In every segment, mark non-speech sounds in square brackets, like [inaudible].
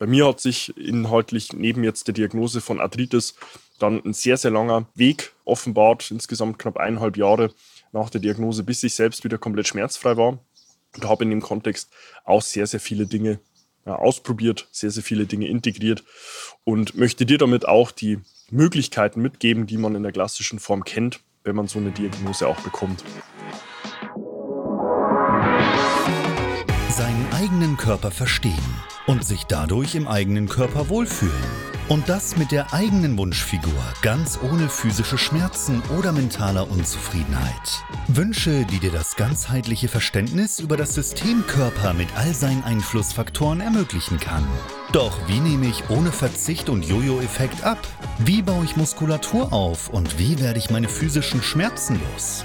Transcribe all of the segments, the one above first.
Bei mir hat sich inhaltlich neben jetzt der Diagnose von Arthritis dann ein sehr, sehr langer Weg offenbart, insgesamt knapp eineinhalb Jahre nach der Diagnose, bis ich selbst wieder komplett schmerzfrei war. Und habe in dem Kontext auch sehr, sehr viele Dinge ja, ausprobiert, sehr, sehr viele Dinge integriert und möchte dir damit auch die Möglichkeiten mitgeben, die man in der klassischen Form kennt, wenn man so eine Diagnose auch bekommt. Seinen eigenen Körper verstehen und sich dadurch im eigenen Körper wohlfühlen. Und das mit der eigenen Wunschfigur, ganz ohne physische Schmerzen oder mentaler Unzufriedenheit. Wünsche, die dir das ganzheitliche Verständnis über das System Körper mit all seinen Einflussfaktoren ermöglichen kann. Doch wie nehme ich ohne Verzicht und Jojo-Effekt ab? Wie baue ich Muskulatur auf und wie werde ich meine physischen Schmerzen los?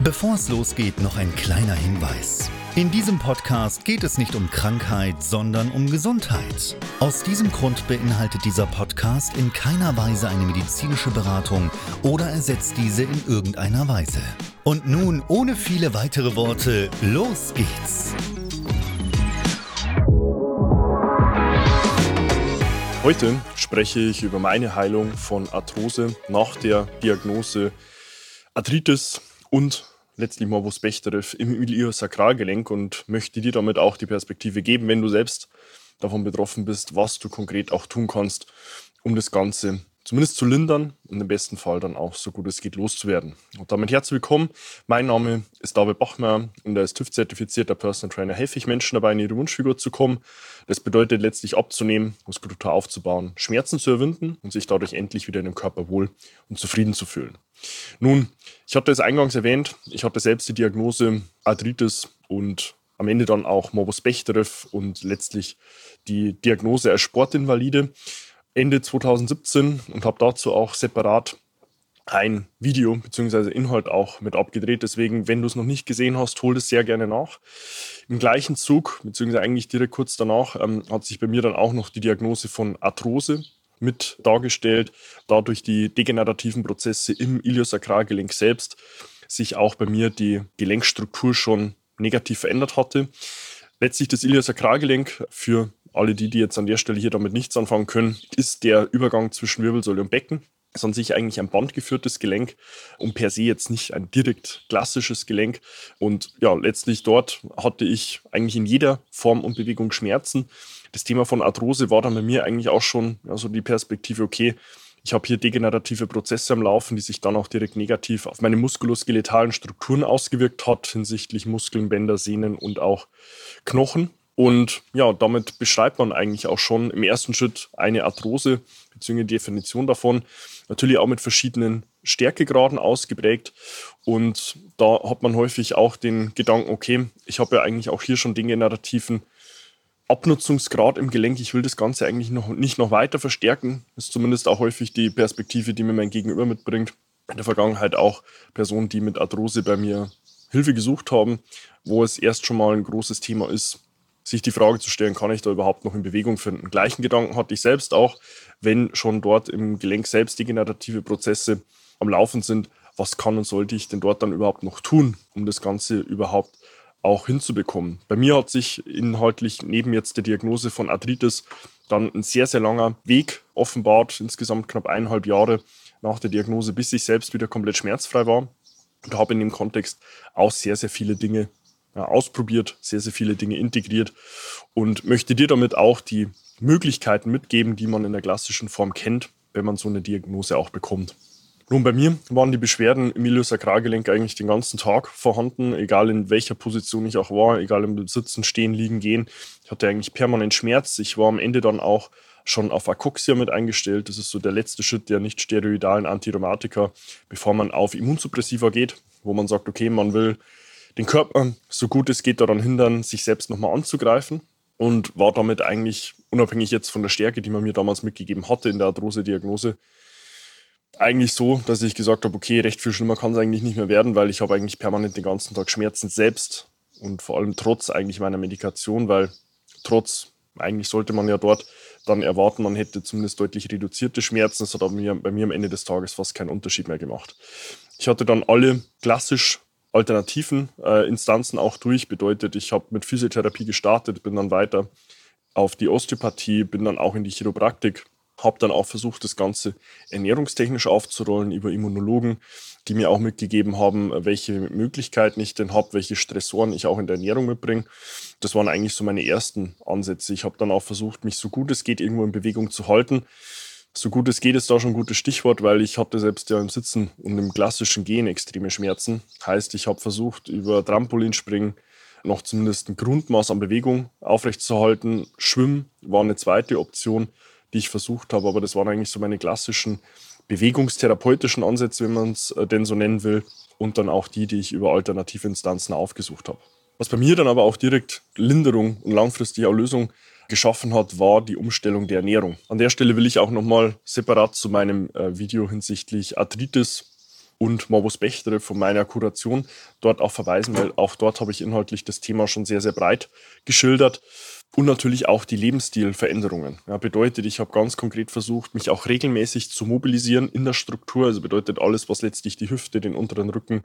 Bevor es losgeht, noch ein kleiner Hinweis. In diesem Podcast geht es nicht um Krankheit, sondern um Gesundheit. Aus diesem Grund beinhaltet dieser Podcast in keiner Weise eine medizinische Beratung oder ersetzt diese in irgendeiner Weise. Und nun, ohne viele weitere Worte, los geht's! Heute spreche ich über meine Heilung von Arthrose nach der Diagnose Arthritis und letztlich Morbus Bechterew im Iliosakralgelenk und möchte dir damit auch die Perspektive geben, wenn du selbst davon betroffen bist, was du konkret auch tun kannst, um das Ganze zumindest zu lindern und im besten Fall dann auch so gut es geht loszuwerden. Und damit herzlich willkommen. Mein Name ist David Bachmer und als TÜV-zertifizierter Personal Trainer helfe ich Menschen dabei, in ihre Wunschfigur zu kommen. Das bedeutet letztlich abzunehmen, Muskulatur aufzubauen, Schmerzen zu überwinden und sich dadurch endlich wieder in dem Körper wohl und zufrieden zu fühlen. Nun, ich hatte es eingangs erwähnt, ich hatte selbst die Diagnose Arthritis und am Ende dann auch Morbus Bechterew und letztlich die Diagnose als Sportinvalide Ende 2017 und habe dazu auch separat ein Video bzw. Inhalt auch mit abgedreht. Deswegen, wenn du es noch nicht gesehen hast, hol es sehr gerne nach. Im gleichen Zug, beziehungsweise eigentlich direkt kurz danach, ähm, hat sich bei mir dann auch noch die Diagnose von Arthrose mit dargestellt, dadurch die degenerativen Prozesse im Iliosakralgelenk selbst sich auch bei mir die Gelenkstruktur schon negativ verändert hatte. Letztlich das Iliosakralgelenk, für alle die, die jetzt an der Stelle hier damit nichts anfangen können, ist der Übergang zwischen Wirbelsäule und Becken. An sich eigentlich ein bandgeführtes Gelenk und per se jetzt nicht ein direkt klassisches Gelenk. Und ja, letztlich dort hatte ich eigentlich in jeder Form und Bewegung Schmerzen das Thema von Arthrose war dann bei mir eigentlich auch schon ja, so die Perspektive, okay, ich habe hier degenerative Prozesse am Laufen, die sich dann auch direkt negativ auf meine muskuloskeletalen Strukturen ausgewirkt hat, hinsichtlich Muskeln, Bänder, Sehnen und auch Knochen. Und ja, damit beschreibt man eigentlich auch schon im ersten Schritt eine Arthrose bzw. Definition davon. Natürlich auch mit verschiedenen Stärkegraden ausgeprägt. Und da hat man häufig auch den Gedanken, okay, ich habe ja eigentlich auch hier schon degenerativen Abnutzungsgrad im Gelenk, ich will das Ganze eigentlich noch nicht noch weiter verstärken. Das ist zumindest auch häufig die Perspektive, die mir mein Gegenüber mitbringt. In der Vergangenheit auch Personen, die mit Arthrose bei mir Hilfe gesucht haben, wo es erst schon mal ein großes Thema ist, sich die Frage zu stellen, kann ich da überhaupt noch in Bewegung finden? Gleichen Gedanken hatte ich selbst auch, wenn schon dort im Gelenk selbst degenerative Prozesse am Laufen sind, was kann und sollte ich denn dort dann überhaupt noch tun, um das Ganze überhaupt auch hinzubekommen. Bei mir hat sich inhaltlich neben jetzt der Diagnose von Arthritis dann ein sehr, sehr langer Weg offenbart, insgesamt knapp eineinhalb Jahre nach der Diagnose, bis ich selbst wieder komplett schmerzfrei war. Und habe in dem Kontext auch sehr, sehr viele Dinge ja, ausprobiert, sehr, sehr viele Dinge integriert und möchte dir damit auch die Möglichkeiten mitgeben, die man in der klassischen Form kennt, wenn man so eine Diagnose auch bekommt. Nun, bei mir waren die Beschwerden im Iliosakralgelenk eigentlich den ganzen Tag vorhanden, egal in welcher Position ich auch war, egal im Sitzen, Stehen, Liegen, Gehen. Ich hatte eigentlich permanent Schmerz. Ich war am Ende dann auch schon auf Akoxia mit eingestellt. Das ist so der letzte Schritt der nicht steroidalen Antirheumatika, bevor man auf Immunsuppressiva geht, wo man sagt, okay, man will den Körper so gut es geht daran hindern, sich selbst nochmal anzugreifen. und war damit eigentlich, unabhängig jetzt von der Stärke, die man mir damals mitgegeben hatte in der Arthrose-Diagnose, eigentlich so, dass ich gesagt habe, okay, recht viel schlimmer kann es eigentlich nicht mehr werden, weil ich habe eigentlich permanent den ganzen Tag Schmerzen selbst und vor allem trotz eigentlich meiner Medikation, weil trotz, eigentlich sollte man ja dort dann erwarten, man hätte zumindest deutlich reduzierte Schmerzen. Das hat aber bei mir am Ende des Tages fast keinen Unterschied mehr gemacht. Ich hatte dann alle klassisch alternativen äh, Instanzen auch durch. Bedeutet, ich habe mit Physiotherapie gestartet, bin dann weiter auf die Osteopathie, bin dann auch in die Chiropraktik habe dann auch versucht, das Ganze ernährungstechnisch aufzurollen über Immunologen, die mir auch mitgegeben haben, welche Möglichkeiten ich denn habe, welche Stressoren ich auch in der Ernährung mitbringe. Das waren eigentlich so meine ersten Ansätze. Ich habe dann auch versucht, mich so gut es geht irgendwo in Bewegung zu halten. So gut es geht ist da schon ein gutes Stichwort, weil ich hatte selbst ja im Sitzen und im klassischen Gehen extreme Schmerzen. Heißt, ich habe versucht, über Trampolinspringen noch zumindest ein Grundmaß an Bewegung aufrechtzuerhalten. Schwimmen war eine zweite Option die ich versucht habe. Aber das waren eigentlich so meine klassischen bewegungstherapeutischen Ansätze, wenn man es äh, denn so nennen will. Und dann auch die, die ich über alternative Instanzen aufgesucht habe. Was bei mir dann aber auch direkt Linderung und langfristige Lösung geschaffen hat, war die Umstellung der Ernährung. An der Stelle will ich auch nochmal separat zu meinem äh, Video hinsichtlich Arthritis und Morbus Bechterew von meiner Kuration dort auch verweisen, weil auch dort habe ich inhaltlich das Thema schon sehr, sehr breit geschildert. Und natürlich auch die Lebensstilveränderungen. Ja, bedeutet, ich habe ganz konkret versucht, mich auch regelmäßig zu mobilisieren in der Struktur. Also bedeutet alles, was letztlich die Hüfte, den unteren Rücken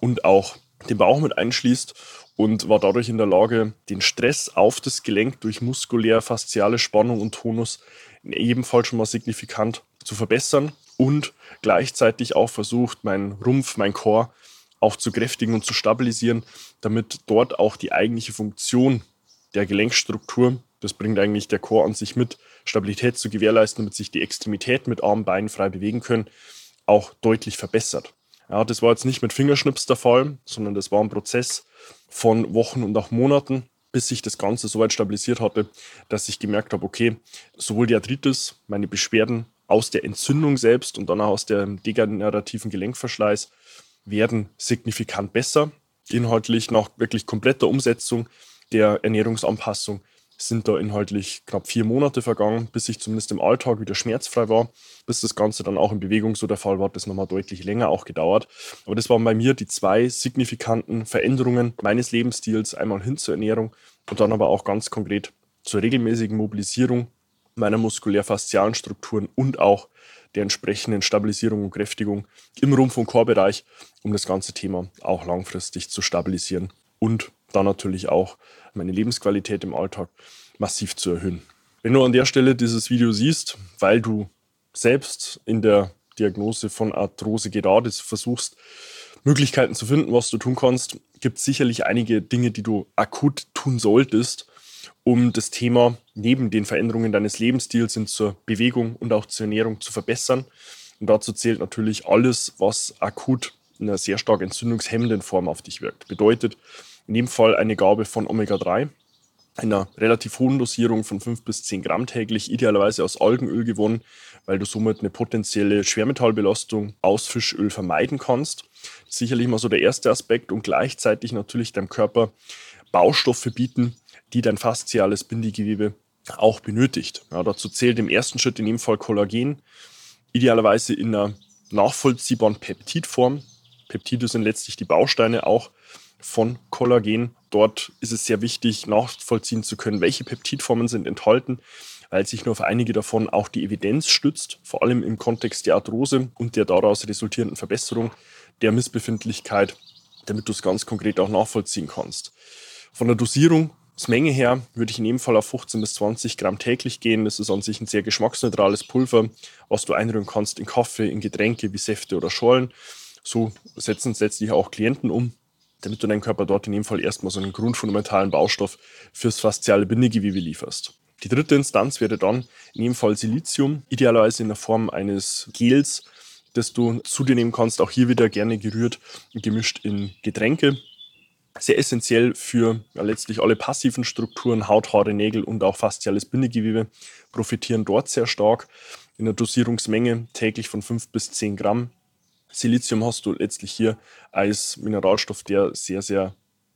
und auch den Bauch mit einschließt und war dadurch in der Lage, den Stress auf das Gelenk durch muskulär fasziale Spannung und Tonus Fall schon mal signifikant zu verbessern und gleichzeitig auch versucht, meinen Rumpf, mein Chor auch zu kräftigen und zu stabilisieren, damit dort auch die eigentliche Funktion der Gelenkstruktur. Das bringt eigentlich der Chor an sich mit, Stabilität zu gewährleisten, damit sich die Extremitäten mit Arm, Beinen frei bewegen können, auch deutlich verbessert. Ja, das war jetzt nicht mit Fingerschnips der Fall, sondern das war ein Prozess von Wochen und auch Monaten, bis sich das Ganze so weit stabilisiert hatte, dass ich gemerkt habe, okay, sowohl die Arthritis, meine Beschwerden aus der Entzündung selbst und dann auch aus dem degenerativen Gelenkverschleiß werden signifikant besser. Inhaltlich nach wirklich kompletter Umsetzung der Ernährungsanpassung sind da inhaltlich knapp vier Monate vergangen, bis ich zumindest im Alltag wieder schmerzfrei war. Bis das Ganze dann auch in Bewegung so der Fall war, hat das nochmal deutlich länger auch gedauert. Aber das waren bei mir die zwei signifikanten Veränderungen meines Lebensstils. Einmal hin zur Ernährung und dann aber auch ganz konkret zur regelmäßigen Mobilisierung meiner muskulär-faszialen Strukturen und auch der entsprechenden Stabilisierung und Kräftigung im Rumpf- und Chorbereich, um das ganze Thema auch langfristig zu stabilisieren und dann natürlich auch meine Lebensqualität im Alltag massiv zu erhöhen. Wenn du an der Stelle dieses Video siehst, weil du selbst in der Diagnose von Arthrose gerade versuchst, Möglichkeiten zu finden, was du tun kannst, gibt es sicherlich einige Dinge, die du akut tun solltest, um das Thema neben den Veränderungen deines Lebensstils hin zur Bewegung und auch zur Ernährung zu verbessern. Und dazu zählt natürlich alles, was akut in einer sehr stark entzündungshemmenden Form auf dich wirkt. Bedeutet, in dem Fall eine Gabe von Omega-3, einer relativ hohen Dosierung von 5 bis 10 Gramm täglich, idealerweise aus Algenöl gewonnen, weil du somit eine potenzielle Schwermetallbelastung aus Fischöl vermeiden kannst. Sicherlich mal so der erste Aspekt und gleichzeitig natürlich deinem Körper Baustoffe bieten, die dein fasziales Bindegewebe auch benötigt. Ja, dazu zählt im ersten Schritt in dem Fall Kollagen, idealerweise in einer nachvollziehbaren Peptidform. Peptide sind letztlich die Bausteine auch von Kollagen. Dort ist es sehr wichtig, nachvollziehen zu können, welche Peptidformen sind enthalten, weil sich nur auf einige davon auch die Evidenz stützt, vor allem im Kontext der Arthrose und der daraus resultierenden Verbesserung der Missbefindlichkeit, damit du es ganz konkret auch nachvollziehen kannst. Von der Dosierungsmenge her würde ich in jedem Fall auf 15 bis 20 Gramm täglich gehen. Das ist an sich ein sehr geschmacksneutrales Pulver, was du einrühren kannst in Kaffee, in Getränke wie Säfte oder Schollen. So setzen es letztlich auch Klienten um damit du deinem Körper dort in dem Fall erstmal so einen grundfundamentalen Baustoff fürs fasziale Bindegewebe lieferst. Die dritte Instanz wäre dann in dem Fall Silizium, idealerweise in der Form eines Gels, das du zu dir nehmen kannst, auch hier wieder gerne gerührt und gemischt in Getränke. Sehr essentiell für ja, letztlich alle passiven Strukturen, Haut, Haare, Nägel und auch fasziales Bindegewebe profitieren dort sehr stark. In der Dosierungsmenge täglich von 5 bis 10 Gramm Silizium hast du letztlich hier als Mineralstoff, der sehr, sehr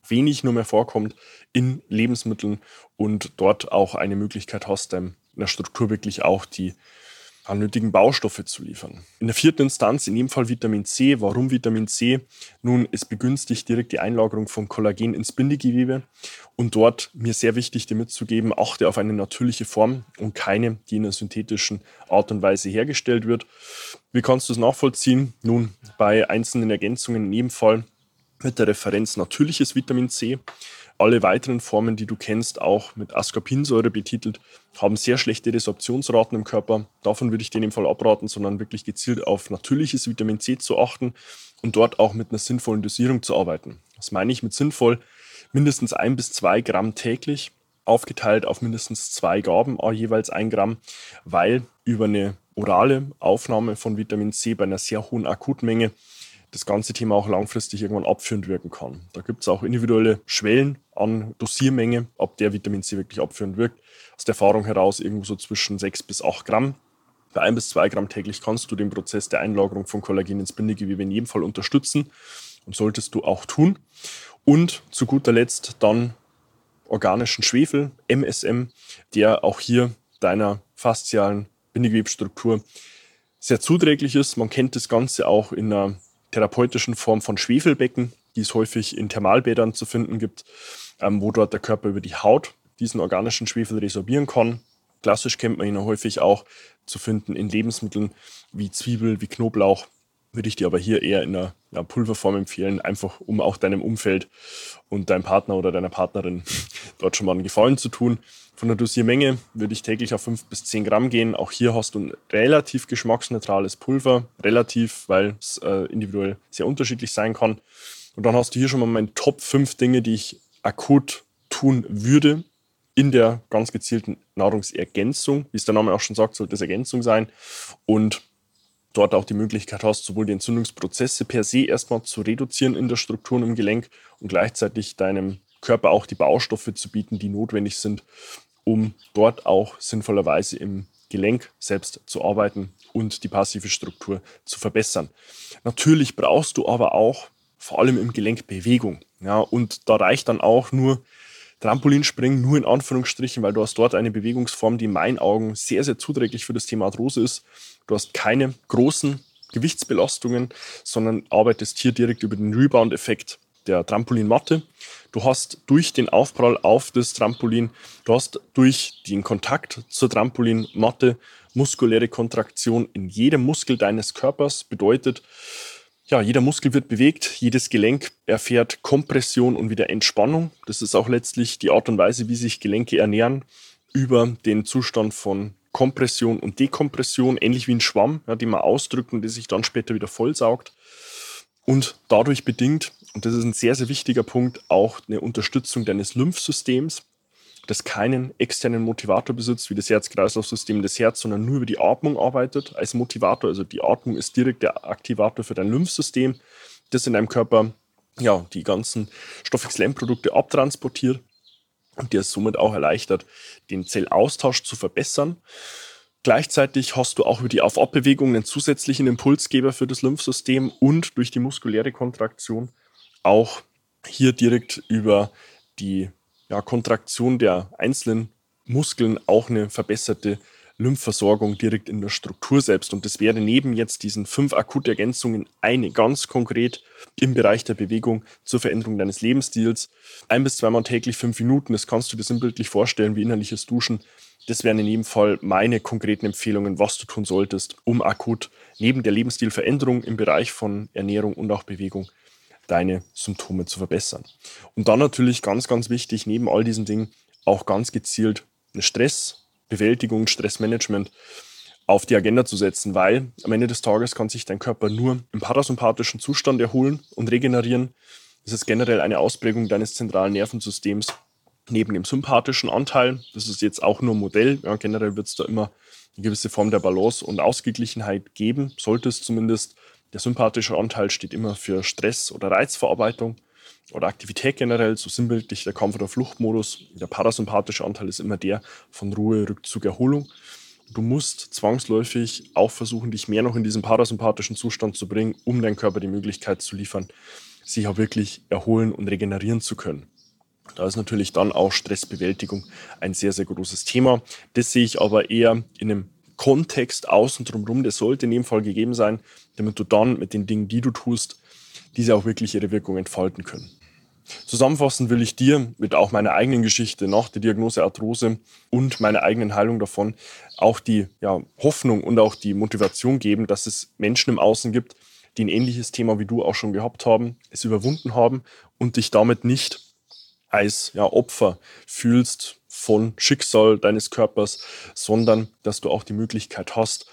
wenig nur mehr vorkommt in Lebensmitteln und dort auch eine Möglichkeit hast, deiner Struktur wirklich auch die an nötigen Baustoffe zu liefern. In der vierten Instanz, in dem Fall Vitamin C. Warum Vitamin C? Nun, es begünstigt direkt die Einlagerung von Kollagen ins Bindegewebe und dort mir sehr wichtig, dir mitzugeben, achte auf eine natürliche Form und keine, die in einer synthetischen Art und Weise hergestellt wird. Wie kannst du es nachvollziehen? Nun, bei einzelnen Ergänzungen in jedem Fall mit der Referenz natürliches Vitamin C. Alle weiteren Formen, die du kennst, auch mit Ascorbinsäure betitelt, haben sehr schlechte Resorptionsraten im Körper. Davon würde ich dir in dem Fall abraten, sondern wirklich gezielt auf natürliches Vitamin C zu achten und dort auch mit einer sinnvollen Dosierung zu arbeiten. Was meine ich mit sinnvoll? Mindestens ein bis zwei Gramm täglich, aufgeteilt auf mindestens zwei Gaben, jeweils ein Gramm, weil über eine orale Aufnahme von Vitamin C bei einer sehr hohen Akutmenge das ganze Thema auch langfristig irgendwann abführend wirken kann. Da gibt es auch individuelle Schwellen an Dosiermenge, ob der Vitamin C wirklich abführend wirkt. Aus der Erfahrung heraus irgendwo so zwischen 6 bis 8 Gramm. Bei 1 bis 2 Gramm täglich kannst du den Prozess der Einlagerung von Kollagen ins Bindegewebe in jedem Fall unterstützen und solltest du auch tun. Und zu guter Letzt dann organischen Schwefel, MSM, der auch hier deiner faszialen Bindegewebsstruktur sehr zuträglich ist. Man kennt das Ganze auch in einer therapeutischen Form von Schwefelbecken, die es häufig in Thermalbädern zu finden gibt, ähm, wo dort der Körper über die Haut diesen organischen Schwefel resorbieren kann. Klassisch kennt man ihn häufig auch zu finden in Lebensmitteln wie Zwiebel, wie Knoblauch. Würde ich dir aber hier eher in einer ja, Pulverform empfehlen, einfach um auch deinem Umfeld und deinem Partner oder deiner Partnerin [laughs] dort schon mal einen Gefallen zu tun. Von der Dosiermenge würde ich täglich auf 5 bis 10 Gramm gehen. Auch hier hast du ein relativ geschmacksneutrales Pulver. Relativ, weil es äh, individuell sehr unterschiedlich sein kann. Und dann hast du hier schon mal meine Top 5 Dinge, die ich akut tun würde in der ganz gezielten Nahrungsergänzung. Wie es der Name auch schon sagt, sollte es Ergänzung sein. Und dort auch die Möglichkeit hast, sowohl die Entzündungsprozesse per se erstmal zu reduzieren in der Struktur und im Gelenk und gleichzeitig deinem Körper auch die Baustoffe zu bieten, die notwendig sind, um dort auch sinnvollerweise im Gelenk selbst zu arbeiten und die passive Struktur zu verbessern. Natürlich brauchst du aber auch vor allem im Gelenk Bewegung. Ja, und da reicht dann auch nur Trampolinspringen, nur in Anführungsstrichen, weil du hast dort eine Bewegungsform, die in meinen Augen sehr, sehr zuträglich für das Thema Arthrose ist. Du hast keine großen Gewichtsbelastungen, sondern arbeitest hier direkt über den Rebound-Effekt der Trampolinmatte. Du hast durch den Aufprall auf das Trampolin, du hast durch den Kontakt zur Trampolinmatte muskuläre Kontraktion in jedem Muskel deines Körpers. Bedeutet, ja, jeder Muskel wird bewegt, jedes Gelenk erfährt Kompression und wieder Entspannung. Das ist auch letztlich die Art und Weise, wie sich Gelenke ernähren, über den Zustand von Kompression und Dekompression, ähnlich wie ein Schwamm, ja, den man ausdrückt und der sich dann später wieder vollsaugt. Und dadurch bedingt und das ist ein sehr, sehr wichtiger Punkt, auch eine Unterstützung deines Lymphsystems, das keinen externen Motivator besitzt, wie das Herz-Kreislauf-System des Herz, sondern nur über die Atmung arbeitet als Motivator. Also die Atmung ist direkt der Aktivator für dein Lymphsystem, das in deinem Körper ja, die ganzen Stoffwechselprodukte abtransportiert und dir somit auch erleichtert, den Zellaustausch zu verbessern. Gleichzeitig hast du auch über die Auf-Ab-Bewegung einen zusätzlichen Impulsgeber für das Lymphsystem und durch die muskuläre Kontraktion auch hier direkt über die ja, Kontraktion der einzelnen Muskeln auch eine verbesserte Lymphversorgung direkt in der Struktur selbst. Und das wäre neben jetzt diesen fünf Akutergänzungen eine ganz konkret im Bereich der Bewegung zur Veränderung deines Lebensstils. Ein bis zweimal täglich fünf Minuten, das kannst du dir sinnbildlich vorstellen wie innerliches Duschen. Das wären in jedem Fall meine konkreten Empfehlungen, was du tun solltest, um akut neben der Lebensstilveränderung im Bereich von Ernährung und auch Bewegung deine Symptome zu verbessern. Und dann natürlich ganz, ganz wichtig, neben all diesen Dingen auch ganz gezielt eine Stressbewältigung, Stressmanagement auf die Agenda zu setzen, weil am Ende des Tages kann sich dein Körper nur im parasympathischen Zustand erholen und regenerieren. Das ist generell eine Ausprägung deines zentralen Nervensystems neben dem sympathischen Anteil. Das ist jetzt auch nur Modell. Ja, generell wird es da immer eine gewisse Form der Balance und Ausgeglichenheit geben, sollte es zumindest. Der sympathische Anteil steht immer für Stress oder Reizverarbeitung oder Aktivität generell, so sinnbildlich der Kampf- oder Fluchtmodus. Der parasympathische Anteil ist immer der von Ruhe, Rückzug, Erholung. Du musst zwangsläufig auch versuchen, dich mehr noch in diesen parasympathischen Zustand zu bringen, um deinem Körper die Möglichkeit zu liefern, sich auch wirklich erholen und regenerieren zu können. Da ist natürlich dann auch Stressbewältigung ein sehr, sehr großes Thema. Das sehe ich aber eher in einem Kontext außen drumherum, der sollte in dem Fall gegeben sein, damit du dann mit den Dingen, die du tust, diese auch wirklich ihre Wirkung entfalten können. Zusammenfassend will ich dir mit auch meiner eigenen Geschichte nach der Diagnose Arthrose und meiner eigenen Heilung davon auch die ja, Hoffnung und auch die Motivation geben, dass es Menschen im Außen gibt, die ein ähnliches Thema wie du auch schon gehabt haben, es überwunden haben und dich damit nicht als ja, Opfer fühlst von Schicksal deines Körpers, sondern dass du auch die Möglichkeit hast,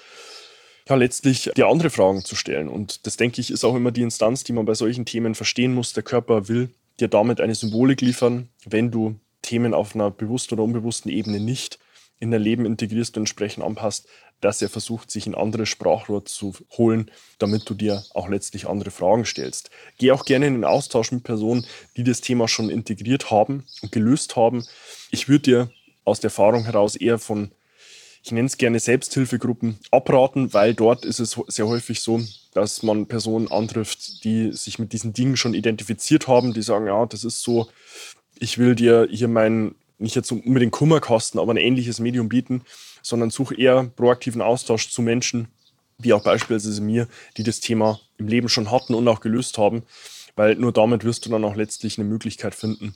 ja, letztlich dir andere Fragen zu stellen. Und das, denke ich, ist auch immer die Instanz, die man bei solchen Themen verstehen muss. Der Körper will dir damit eine Symbolik liefern, wenn du Themen auf einer bewussten oder unbewussten Ebene nicht in dein Leben integrierst und entsprechend anpasst, dass er versucht, sich ein anderes Sprachrohr zu holen, damit du dir auch letztlich andere Fragen stellst. Geh auch gerne in den Austausch mit Personen, die das Thema schon integriert haben und gelöst haben. Ich würde dir aus der Erfahrung heraus eher von, ich nenne es gerne Selbsthilfegruppen, abraten, weil dort ist es sehr häufig so, dass man Personen antrifft, die sich mit diesen Dingen schon identifiziert haben, die sagen, ja, das ist so, ich will dir hier mein, nicht jetzt unbedingt Kummer kosten, aber ein ähnliches Medium bieten, sondern suche eher proaktiven Austausch zu Menschen, wie auch beispielsweise mir, die das Thema im Leben schon hatten und auch gelöst haben, weil nur damit wirst du dann auch letztlich eine Möglichkeit finden,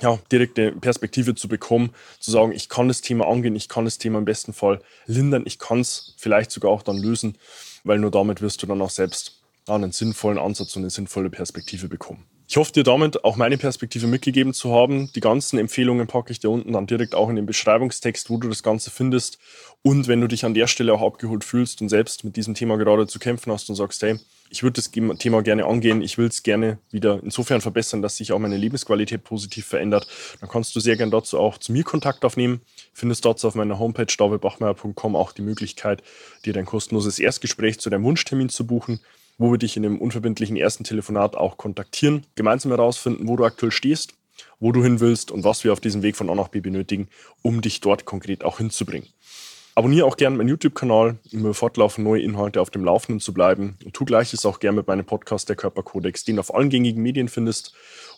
ja, direkte Perspektive zu bekommen, zu sagen, ich kann das Thema angehen, ich kann das Thema im besten Fall lindern, ich kann es vielleicht sogar auch dann lösen weil nur damit wirst du dann auch selbst einen sinnvollen Ansatz und eine sinnvolle Perspektive bekommen. Ich hoffe dir damit auch meine Perspektive mitgegeben zu haben. Die ganzen Empfehlungen packe ich dir unten dann direkt auch in den Beschreibungstext, wo du das Ganze findest. Und wenn du dich an der Stelle auch abgeholt fühlst und selbst mit diesem Thema gerade zu kämpfen hast und sagst, hey, ich würde das Thema gerne angehen, ich will es gerne wieder insofern verbessern, dass sich auch meine Lebensqualität positiv verändert, dann kannst du sehr gerne dazu auch zu mir Kontakt aufnehmen. Findest dort auf meiner Homepage davidbachmeier.com auch die Möglichkeit, dir dein kostenloses Erstgespräch zu deinem Wunschtermin zu buchen wo wir dich in einem unverbindlichen ersten Telefonat auch kontaktieren, gemeinsam herausfinden, wo du aktuell stehst, wo du hin willst und was wir auf diesem Weg von A nach B benötigen, um dich dort konkret auch hinzubringen. Abonniere auch gerne meinen YouTube-Kanal, um über fortlaufend neue Inhalte auf dem Laufenden zu bleiben. Und tu gleiches auch gerne mit meinem Podcast Der Körperkodex, den du auf allen gängigen Medien findest.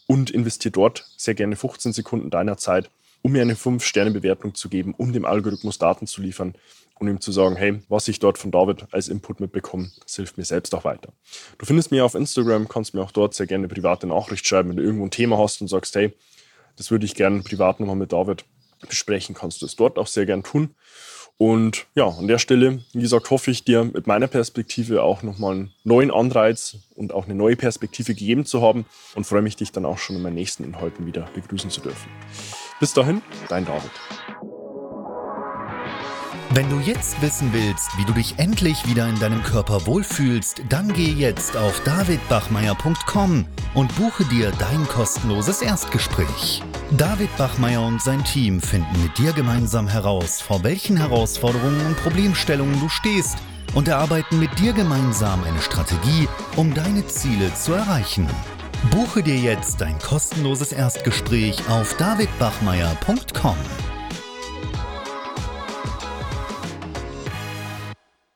Und investiere dort sehr gerne 15 Sekunden deiner Zeit, um mir eine 5-Sterne-Bewertung zu geben, um dem Algorithmus Daten zu liefern und ihm zu sagen, hey, was ich dort von David als Input mitbekomme, das hilft mir selbst auch weiter. Du findest mich auf Instagram, kannst mir auch dort sehr gerne eine private Nachricht schreiben, wenn du irgendwo ein Thema hast und sagst, hey, das würde ich gerne privat nochmal mit David besprechen, kannst du es dort auch sehr gern tun. Und ja, an der Stelle, wie gesagt, hoffe ich dir mit meiner Perspektive auch nochmal einen neuen Anreiz und auch eine neue Perspektive gegeben zu haben und freue mich, dich dann auch schon in meinen nächsten Inhalten wieder begrüßen zu dürfen. Bis dahin, dein David. Wenn du jetzt wissen willst, wie du dich endlich wieder in deinem Körper wohlfühlst, dann geh jetzt auf davidbachmeier.com und buche dir dein kostenloses Erstgespräch. David Bachmeier und sein Team finden mit dir gemeinsam heraus, vor welchen Herausforderungen und Problemstellungen du stehst und erarbeiten mit dir gemeinsam eine Strategie, um deine Ziele zu erreichen. Buche dir jetzt dein kostenloses Erstgespräch auf davidbachmeier.com.